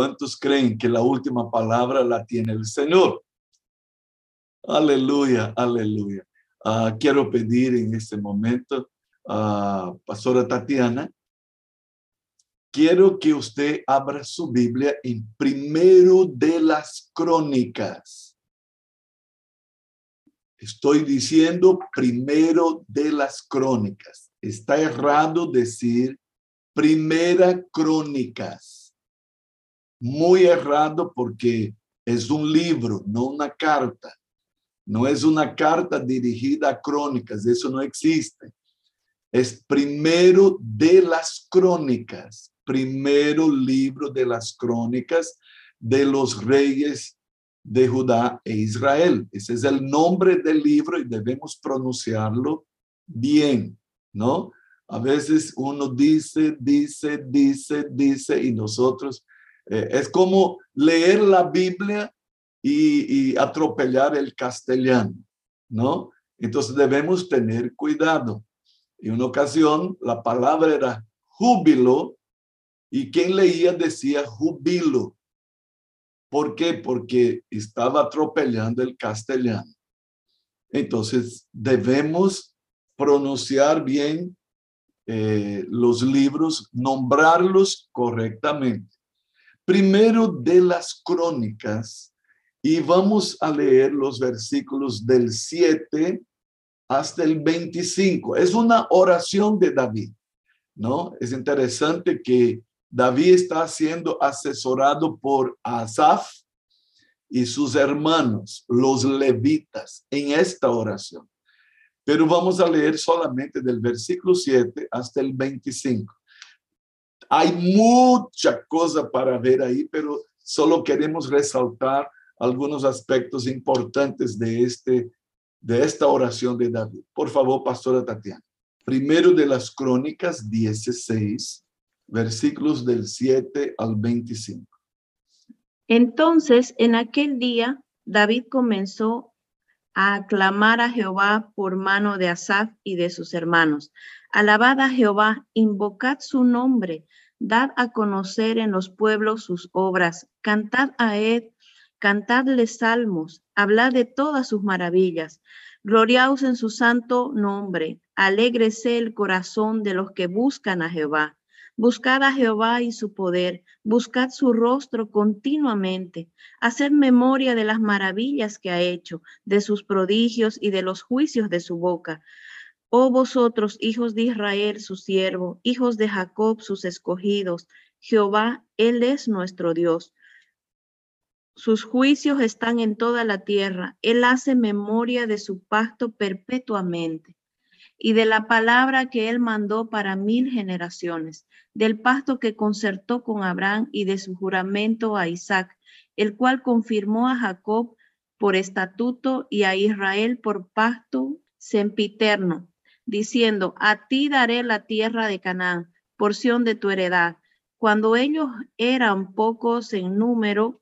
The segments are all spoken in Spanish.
¿Cuántos creen que la última palabra la tiene el Señor? Aleluya, aleluya. Ah, quiero pedir en este momento a Pastora Tatiana, quiero que usted abra su Biblia en primero de las crónicas. Estoy diciendo primero de las crónicas. Está errado decir primera crónicas. Muy errado porque es un libro, no una carta. No es una carta dirigida a crónicas, eso no existe. Es primero de las crónicas, primero libro de las crónicas de los reyes de Judá e Israel. Ese es el nombre del libro y debemos pronunciarlo bien, ¿no? A veces uno dice, dice, dice, dice y nosotros, eh, es como leer la Biblia y, atropellar el castellano, ¿no? Entonces debemos tener cuidado. En una ocasión la palabra era júbilo y quien leía decía júbilo. ¿Por qué? Porque estaba atropellando el castellano. Entonces debemos pronunciar bien eh, los libros, nombrarlos correctamente. Primero de las crónicas y vamos a leer los versículos del 7 hasta el 25. Es una oración de David, ¿no? Es interesante que David está siendo asesorado por Asaf y sus hermanos, los levitas, en esta oración. Pero vamos a leer solamente del versículo 7 hasta el 25. Hay mucha cosa para ver ahí, pero solo queremos resaltar algunos aspectos importantes de este de esta oración de David. Por favor, pastora Tatiana. Primero de las Crónicas 16, versículos del 7 al 25. Entonces, en aquel día, David comenzó a aclamar a Jehová por mano de Asaf y de sus hermanos. Alabad a Jehová, invocad su nombre, dad a conocer en los pueblos sus obras, cantad a él cantadle salmos, hablad de todas sus maravillas, gloriaos en su santo nombre, alégrese el corazón de los que buscan a Jehová. Buscad a Jehová y su poder, buscad su rostro continuamente, haced memoria de las maravillas que ha hecho, de sus prodigios y de los juicios de su boca. Oh vosotros, hijos de Israel, su siervo, hijos de Jacob, sus escogidos, Jehová, Él es nuestro Dios sus juicios están en toda la tierra. Él hace memoria de su pacto perpetuamente y de la palabra que él mandó para mil generaciones, del pacto que concertó con Abraham y de su juramento a Isaac, el cual confirmó a Jacob por estatuto y a Israel por pacto sempiterno, diciendo, a ti daré la tierra de Canaán, porción de tu heredad. Cuando ellos eran pocos en número,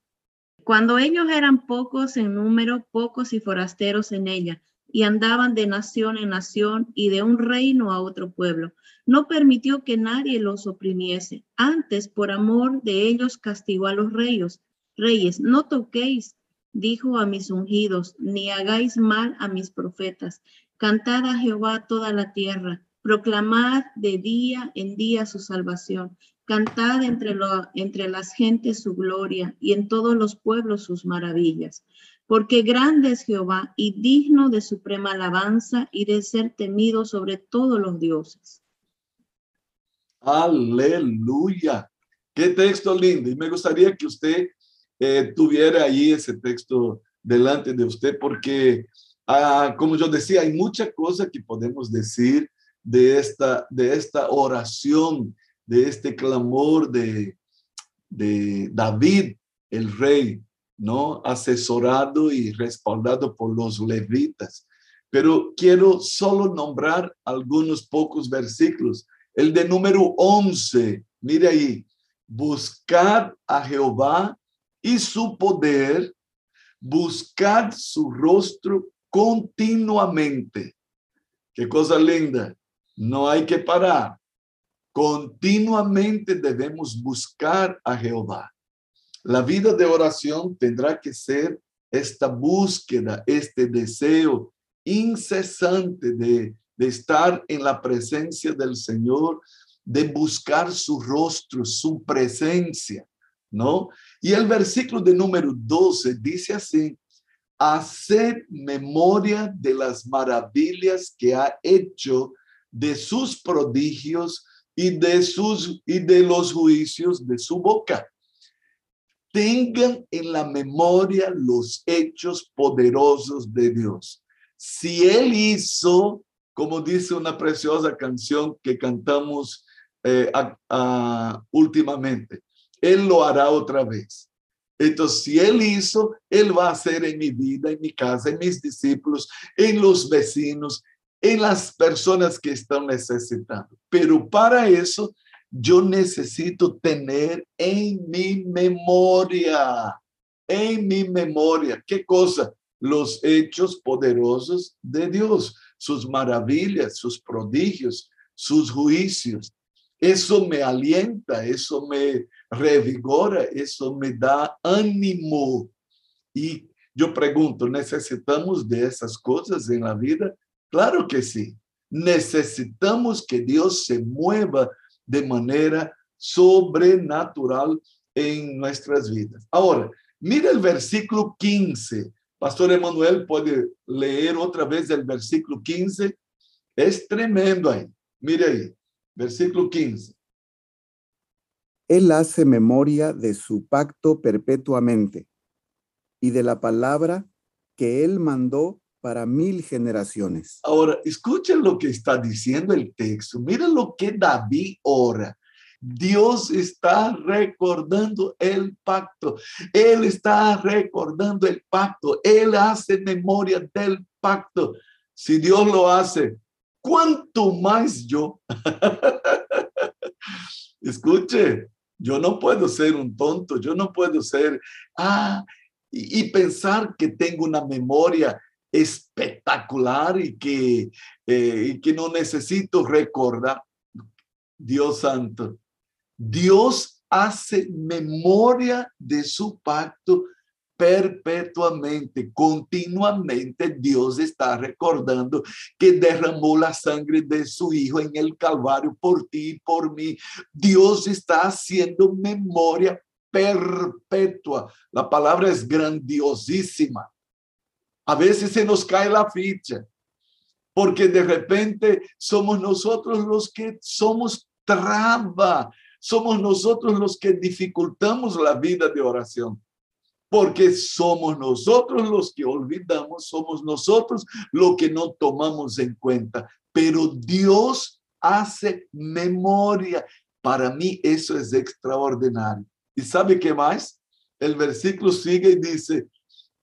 cuando ellos eran pocos en número, pocos y forasteros en ella, y andaban de nación en nación y de un reino a otro pueblo, no permitió que nadie los oprimiese. Antes, por amor de ellos, castigó a los reyes. Reyes, no toquéis, dijo a mis ungidos, ni hagáis mal a mis profetas. Cantad a Jehová toda la tierra, proclamad de día en día su salvación. Cantad entre, lo, entre las gentes su gloria y en todos los pueblos sus maravillas. Porque grande es Jehová y digno de suprema alabanza y de ser temido sobre todos los dioses. Aleluya. Qué texto lindo. Y me gustaría que usted eh, tuviera ahí ese texto delante de usted, porque, ah, como yo decía, hay mucha cosa que podemos decir de esta, de esta oración de este clamor de, de David, el rey, ¿no? Asesorado y respaldado por los levitas. Pero quiero solo nombrar algunos pocos versículos. El de número 11, mire ahí, buscar a Jehová y su poder, buscar su rostro continuamente. Qué cosa linda. No hay que parar. Continuamente debemos buscar a Jehová. La vida de oración tendrá que ser esta búsqueda, este deseo incesante de, de estar en la presencia del Señor, de buscar su rostro, su presencia, ¿no? Y el versículo de número 12 dice así, hacer memoria de las maravillas que ha hecho, de sus prodigios y de sus y de los juicios de su boca. Tengan en la memoria los hechos poderosos de Dios. Si él hizo, como dice una preciosa canción que cantamos eh, últimamente, él lo hará otra vez. Entonces, si Él hizo, Él va a hacer en mi vida, en mi casa, en mis discípulos, en los vecinos, en las personas que están necesitando. Pero para eso, yo necesito tener en mi memoria, en mi memoria, ¿qué cosa? Los hechos poderosos de Dios, sus maravillas, sus prodigios, sus juicios. Eso me alienta, eso me revigora, eso me da ánimo. Y yo pregunto, ¿necesitamos de esas cosas en la vida? Claro que sí. Necesitamos que Dios se mueva de manera sobrenatural en nuestras vidas. Ahora, mira el versículo 15. Pastor Emanuel puede leer otra vez el versículo 15. Es tremendo ahí. Mire ahí, versículo 15. Él hace memoria de su pacto perpetuamente y de la palabra que Él mandó para mil generaciones. Ahora, escuchen lo que está diciendo el texto. Miren lo que David ora. Dios está recordando el pacto. Él está recordando el pacto. Él hace memoria del pacto. Si Dios lo hace, ¿cuánto más yo? Escuche, yo no puedo ser un tonto, yo no puedo ser, ah, y, pensar que tengo una memoria espectacular y que, eh, y que no necesito recordar. Dios santo, Dios hace memoria de su pacto perpetuamente, continuamente, Dios está recordando que derramó la sangre de su Hijo en el Calvario por ti y por mí. Dios está haciendo memoria perpetua. La palabra es grandiosísima. A veces se nos cae la ficha, porque de repente somos nosotros los que somos traba, somos nosotros los que dificultamos la vida de oración porque somos nosotros los que olvidamos, somos nosotros los que no tomamos en cuenta, pero Dios hace memoria. Para mí eso es extraordinario. ¿Y sabe qué más? El versículo sigue y dice,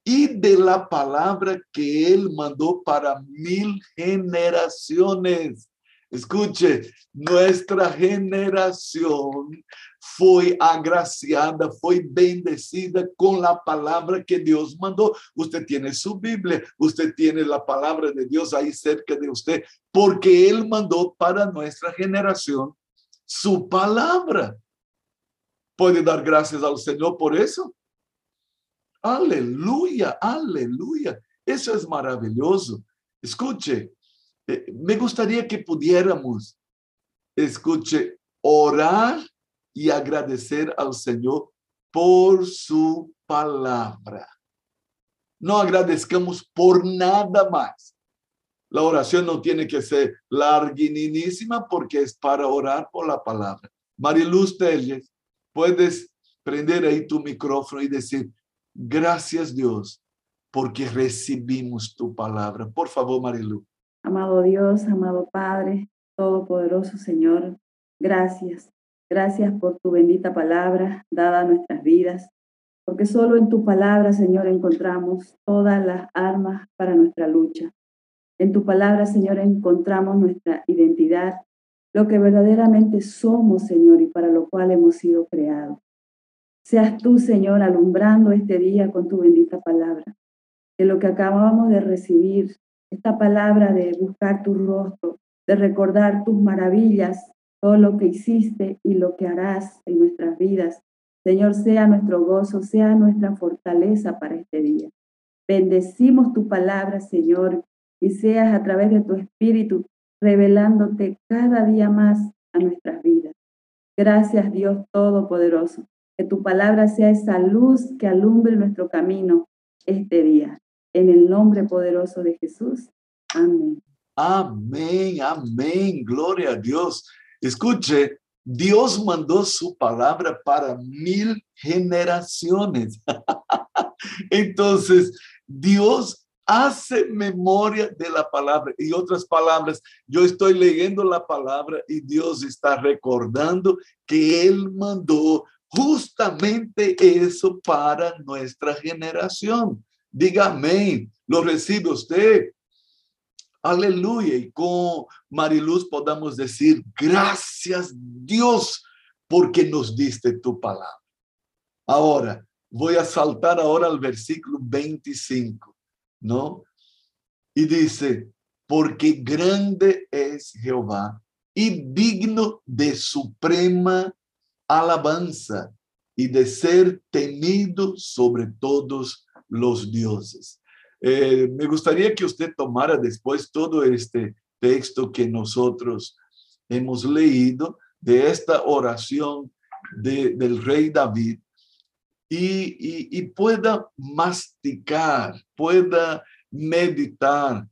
y de la palabra que él mandó para mil generaciones. Escuche, nuestra generación fue agraciada, fue bendecida con la palabra que Dios mandó. Usted tiene su Biblia, usted tiene la palabra de Dios ahí cerca de usted, porque Él mandó para nuestra generación su palabra. ¿Puede dar gracias al Señor por eso? Aleluya, aleluya. Eso es maravilloso. Escuche, eh, me gustaría que pudiéramos, escuche, orar y agradecer al Señor por su palabra. No agradezcamos por nada más. La oración no tiene que ser larguinísima porque es para orar por la palabra. Mariluz Telles, puedes prender ahí tu micrófono y decir, gracias Dios, porque recibimos tu palabra. Por favor, Mariluz. Amado Dios, amado Padre, Todopoderoso Señor, gracias. Gracias por tu bendita palabra dada a nuestras vidas, porque solo en tu palabra, Señor, encontramos todas las armas para nuestra lucha. En tu palabra, Señor, encontramos nuestra identidad, lo que verdaderamente somos, Señor, y para lo cual hemos sido creados. Seas tú, Señor, alumbrando este día con tu bendita palabra. Que lo que acabamos de recibir esta palabra de buscar tu rostro, de recordar tus maravillas, todo lo que hiciste y lo que harás en nuestras vidas, Señor, sea nuestro gozo, sea nuestra fortaleza para este día. Bendecimos tu palabra, Señor, y seas a través de tu Espíritu revelándote cada día más a nuestras vidas. Gracias, Dios Todopoderoso. Que tu palabra sea esa luz que alumbre nuestro camino este día. En el nombre poderoso de Jesús. Amén. Amén, amén. Gloria a Dios. Escuche, Dios mandó su palabra para mil generaciones. Entonces, Dios hace memoria de la palabra. Y otras palabras, yo estoy leyendo la palabra y Dios está recordando que Él mandó justamente eso para nuestra generación. Diga amén. Lo recibe usted. Aleluya. Y con Mariluz podamos decir, gracias Dios porque nos diste tu palabra. Ahora, voy a saltar ahora al versículo 25, ¿no? Y dice, porque grande es Jehová y digno de suprema alabanza y de ser temido sobre todos los dioses. Eh, me gustaría que usted tomara después todo este texto que nosotros hemos leído de esta oración del rey David y, pueda masticar, pueda meditar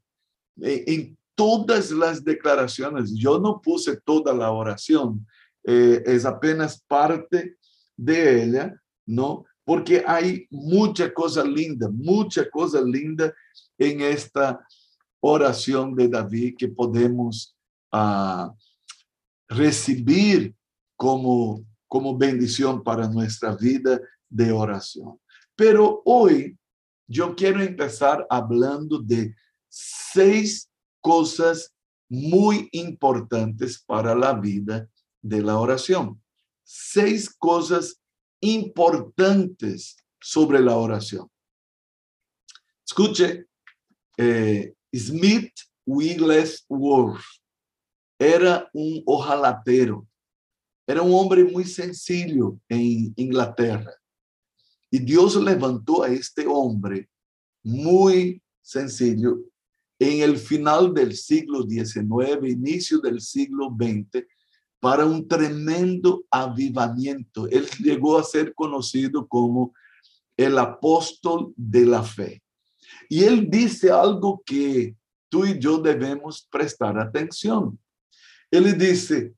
en, todas las declaraciones. Yo no puse toda la oración, eh, es apenas parte de ella, ¿no? Porque hay mucha cosa linda, mucha cosa linda en esta oración de David que podemos uh, recibir como, como bendición para nuestra vida de oración. Pero hoy yo quiero empezar hablando de seis cosas muy importantes para la vida de la oración. Seis cosas importantes sobre la oración. Escuche, eh, Smith Wigglesworth era un ojalatero, era un hombre muy sencillo en Inglaterra. Y Dios levantó a este hombre muy sencillo en el final del siglo XIX, inicio del siglo XX, para un tremendo avivamiento. Él llegó a ser conocido como el apóstol de la fe. Y él dice algo que tú y yo debemos prestar atención. Él dice,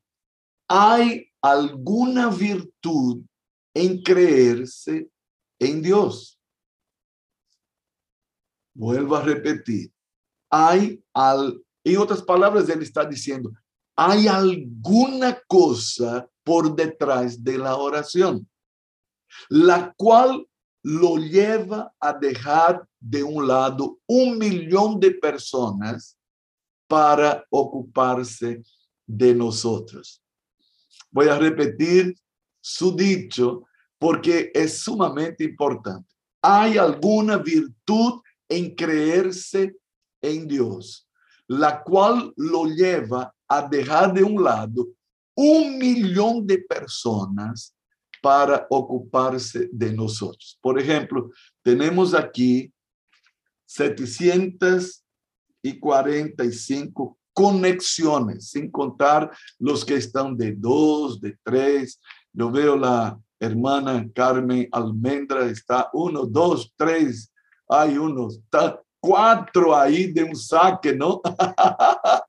hay alguna virtud en creerse en Dios. Vuelvo a repetir, hay al, en otras palabras, él está diciendo, hay alguna cosa por detrás de la oración, la cual lo lleva a dejar de un lado un millón de personas para ocuparse de nosotros. Voy a repetir su dicho porque es sumamente importante. Hay alguna virtud en creerse en Dios, la cual lo lleva a dejar de un lado un millón de personas para ocuparse de nosotros. Por ejemplo, tenemos aquí 745 conexiones, sin contar los que están de dos, de tres. Yo veo la hermana Carmen Almendra, está uno, dos, tres, hay uno, está cuatro ahí de un saque, ¿no?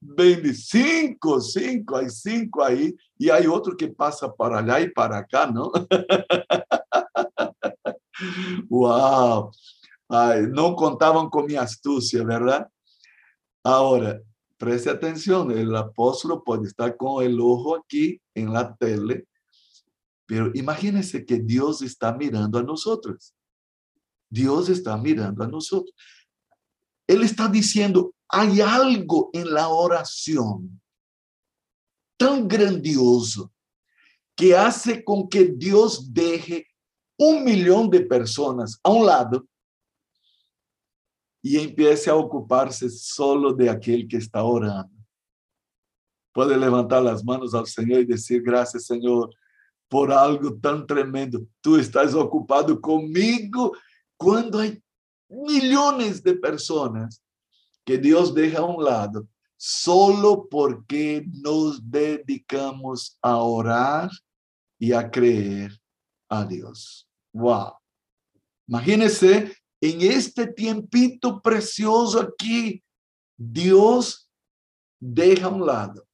25, cinco, hay cinco ahí, y hay otro que pasa para allá y para acá, ¿no? wow. no contaban con mi astucia, ¿verdad? Ahora, preste atención, el apóstol puede estar con el ojo aquí en la tele, pero imagínense que Dios está mirando a nosotros. Dios está mirando a nosotros. Él está diciendo, hay algo en la oración tan grandioso que hace con que Dios deje un millón de personas a un lado y empiece a ocuparse solo de aquel que está orando. Puede levantar las manos al Señor y decir, gracias Señor, por algo tan tremendo. Tú estás ocupado conmigo cuando hay millones de personas que Dios deja a un lado solo porque nos dedicamos a orar y a creer a Dios. Wow. Imagínense en este tiempito precioso aquí, Dios deja a un lado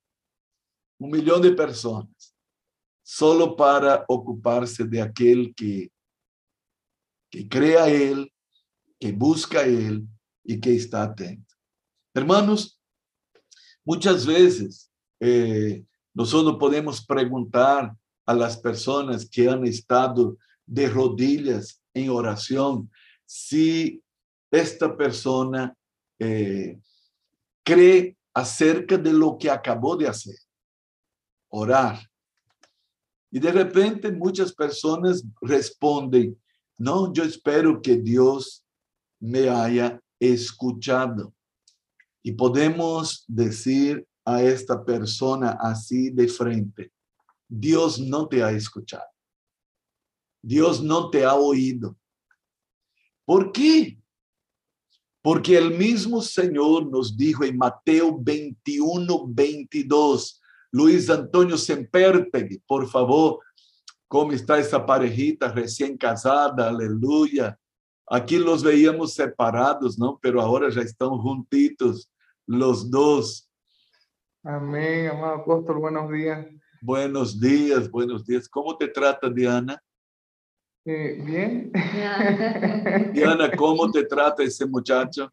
un millón de personas solo para ocuparse de aquel que, que cree a Él, que busca a Él y que está atento. Hermanos, muchas veces eh, nosotros podemos preguntar a las personas que han estado de rodillas en oración si esta persona eh, cree acerca de lo que acabó de hacer, orar. Y de repente muchas personas responden, no, yo espero que Dios me haya escuchado. Y podemos decir a esta persona así de frente, Dios no te ha escuchado. Dios no te ha oído. ¿Por qué? Porque el mismo Señor nos dijo en Mateo 21, 22, Luis Antonio Sempertegui, por favor, ¿cómo está esa parejita recién casada? Aleluya. Aquí los veíamos separados, ¿no? Pero ahora ya están juntitos los dos. Amén, amado apóstol, buenos días. Buenos días, buenos días. ¿Cómo te trata Diana? Eh, bien. Diana, ¿cómo te trata ese muchacho?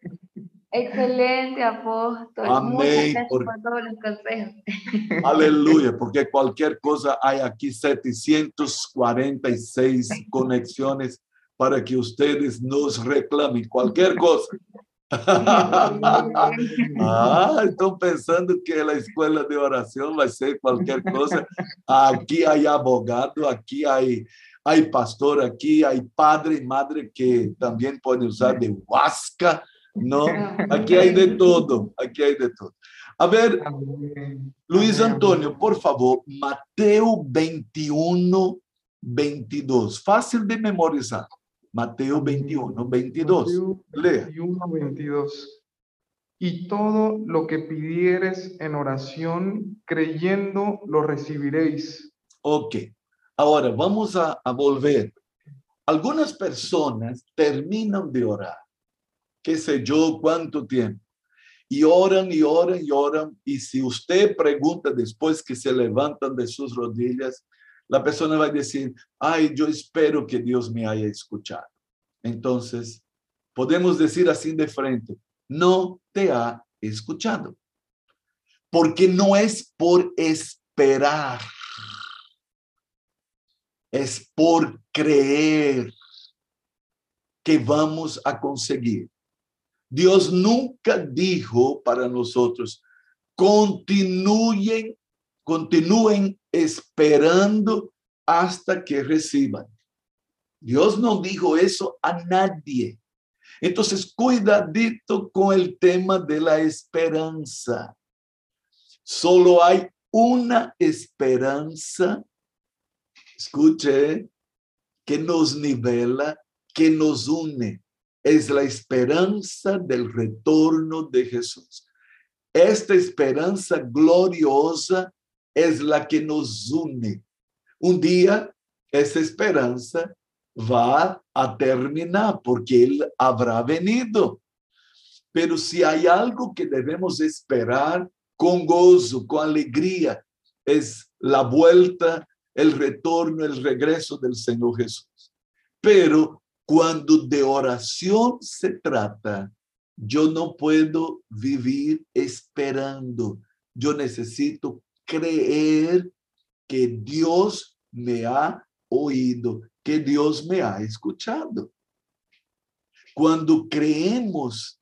Excelente, apóstol. Amén. por... todos los consejos. Aleluya, porque cualquier cosa hay aquí 746 conexiones para que ustedes nos reclamen cualquier cosa. ah, están pensando que la escuela de oración va a ser cualquier cosa. Aquí hay abogado, aquí hay hay pastor aquí, hay padre y madre que también pueden usar de huasca, ¿no? Aquí hay de todo, aquí hay de todo. A ver, Luis Antonio, por favor, Mateo 21, 22. Fácil de memorizar. Mateo 21, 22. Lea. 21, 22. Y todo lo que pidieres en oración, creyendo, lo recibiréis. Ok. Ahora vamos a, volver. Algunas personas terminan de orar, qué sé yo, cuánto tiempo, y oran y oran y oran, y si usted pregunta después que se levantan de sus rodillas, la persona va a decir, ay, yo espero que Dios me haya escuchado. Entonces, podemos decir así de frente, no te ha escuchado, porque no es por esperar es por creer que vamos a conseguir. Dios nunca dijo para nosotros, continúen, continúen esperando hasta que reciban. Dios no dijo eso a nadie. Entonces, cuidadito con el tema de la esperanza. Solo hay una esperanza escuche, que nos nivela, que nos une. Es la esperanza del retorno de Jesús. Esta esperanza gloriosa es la que nos une. Un día esa esperanza va a terminar porque Él habrá venido. Pero si hay algo que debemos esperar con gozo, con alegría, es la vuelta el retorno, el regreso del Señor Jesús. Pero cuando de oración se trata, yo no puedo vivir esperando. Yo necesito creer que Dios me ha oído, que Dios me ha escuchado. Cuando creemos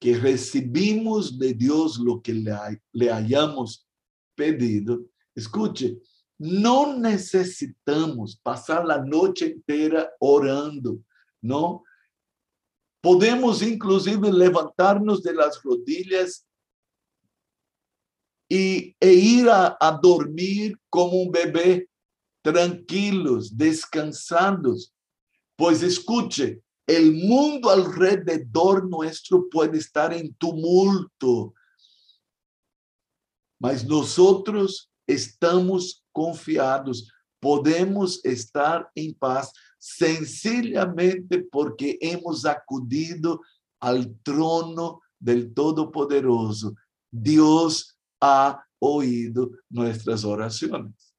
que recibimos de Dios lo que le, le hayamos pedido, escuche, no necesitamos pasar la noche entera orando, ¿no? Podemos inclusive levantarnos de las rodillas y, e ir a, dormir como un bebé, tranquilos, descansados. Pues escuche, el mundo alrededor nuestro puede estar en tumulto, mas nosotros estamos confiados, podemos estar en paz sencillamente porque hemos acudido al trono del Todopoderoso. Dios ha oído nuestras oraciones.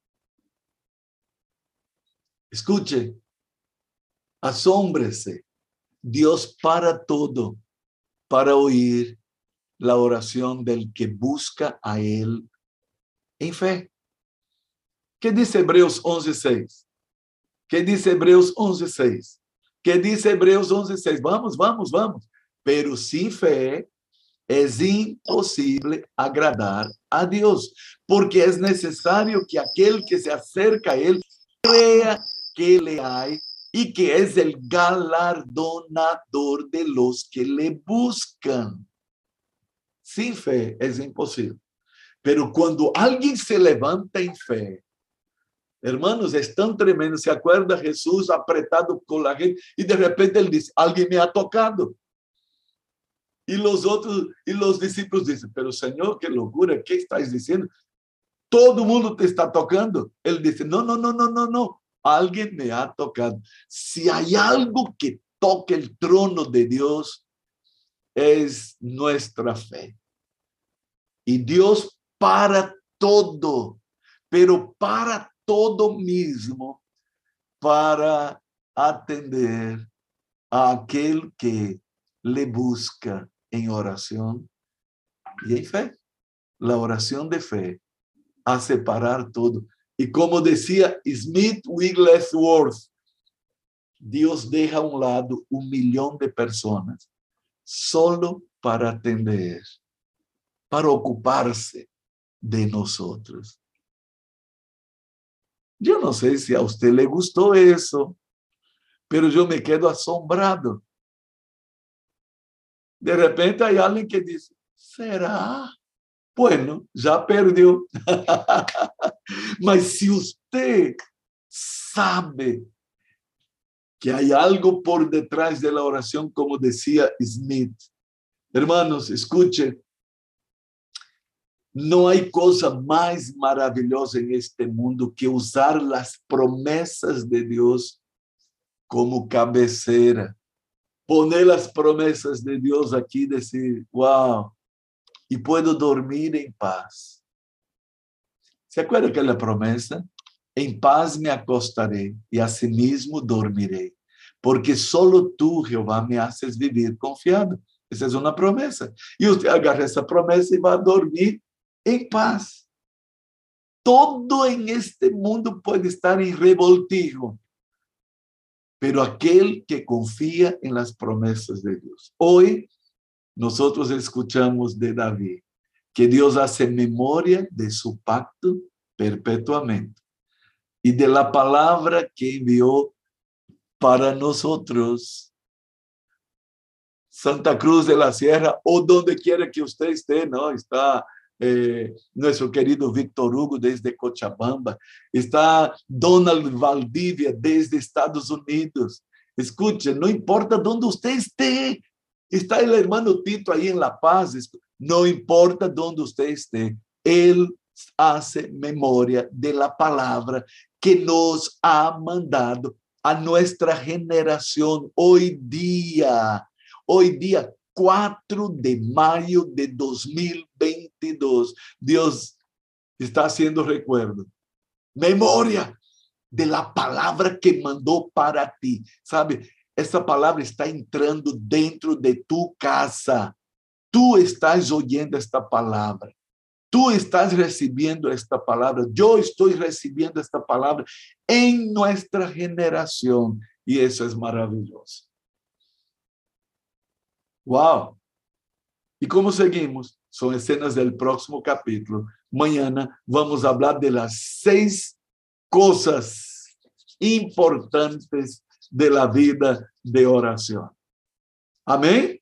Escuche, asómbrese. Dios para todo, para oír la oración del que busca a Él en fe. ¿Qué dice Hebreos 11.6? ¿Qué dice Hebreos 11.6? ¿Qué dice Hebreos 11.6? Vamos, vamos, vamos. Pero sin fe es imposible agradar a Dios, porque es necesario que aquel que se acerca a Él crea que le hay y que es el galardonador de los que le buscan. Sin fe es imposible. Pero cuando alguien se levanta en fe, hermanos, es tan tremendo. Se acuerda Jesús apretado con la gente y de repente él dice, alguien me ha tocado. Y los otros, y los discípulos dicen, pero Señor, qué locura, ¿qué estás diciendo? Todo mundo te está tocando. Él dice, no, no, no, no, no, no alguien me ha tocado. Si hay algo que toque el trono de Dios, es nuestra fe. Y Dios para todo, pero para todo mismo, para atender a aquel que le busca en oración y en fe. La oración de fe hace parar todo. Y como decía Smith Wigglesworth, Dios deja a un lado un millón de personas solo para atender, para ocuparse de nosotros. Yo no sé si a usted le gustó eso, pero yo me quedo asombrado. De repente hay alguien que dice, ¿será? Bueno, ya perdió. Mas si usted sabe que hay algo por detrás de la oración, como decía Smith, hermanos, escuche, no hay cosa más maravillosa en este mundo que usar las promesas de Dios como cabecera. Poner las promesas de Dios aquí y decir, wow, y puedo dormir en paz. ¿Se acuerda aquella promesa? En paz me acostaré y asimismo dormiré, porque solo tú, Jehová, me haces vivir confiado. Esa es una promesa. Y usted agarra esa promesa y va a dormir en paz. Todo en este mundo puede estar en revoltijo, pero aquel que confía en las promesas de Dios. Hoy nosotros escuchamos de David que Dios hace memoria de su pacto perpetuamente y de la palabra que envió para nosotros. Santa Cruz de la Sierra o donde quiera que usted esté, ¿no? Está eh, nuestro querido Víctor Hugo desde Cochabamba, está Donald Valdivia desde Estados Unidos. Escuche, no importa dónde usted esté, está el hermano Tito ahí en La Paz, no importa dónde usted esté, él hace memoria de la palabra que nos ha mandado a nuestra generación hoy día, hoy día 4 de mayo de 2022. Dios está haciendo recuerdo, memoria de la palabra que mandó para ti. ¿Sabe? Esta palabra está entrando dentro de tu casa. Tú estás oyendo esta palabra. Tú estás recibiendo esta palabra. Yo estoy recibiendo esta palabra en nuestra generación. Y eso es maravilloso. Wow. ¿Y cómo seguimos? Son escenas del próximo capítulo. Mañana vamos a hablar de las seis cosas importantes de la vida de oración. Amén.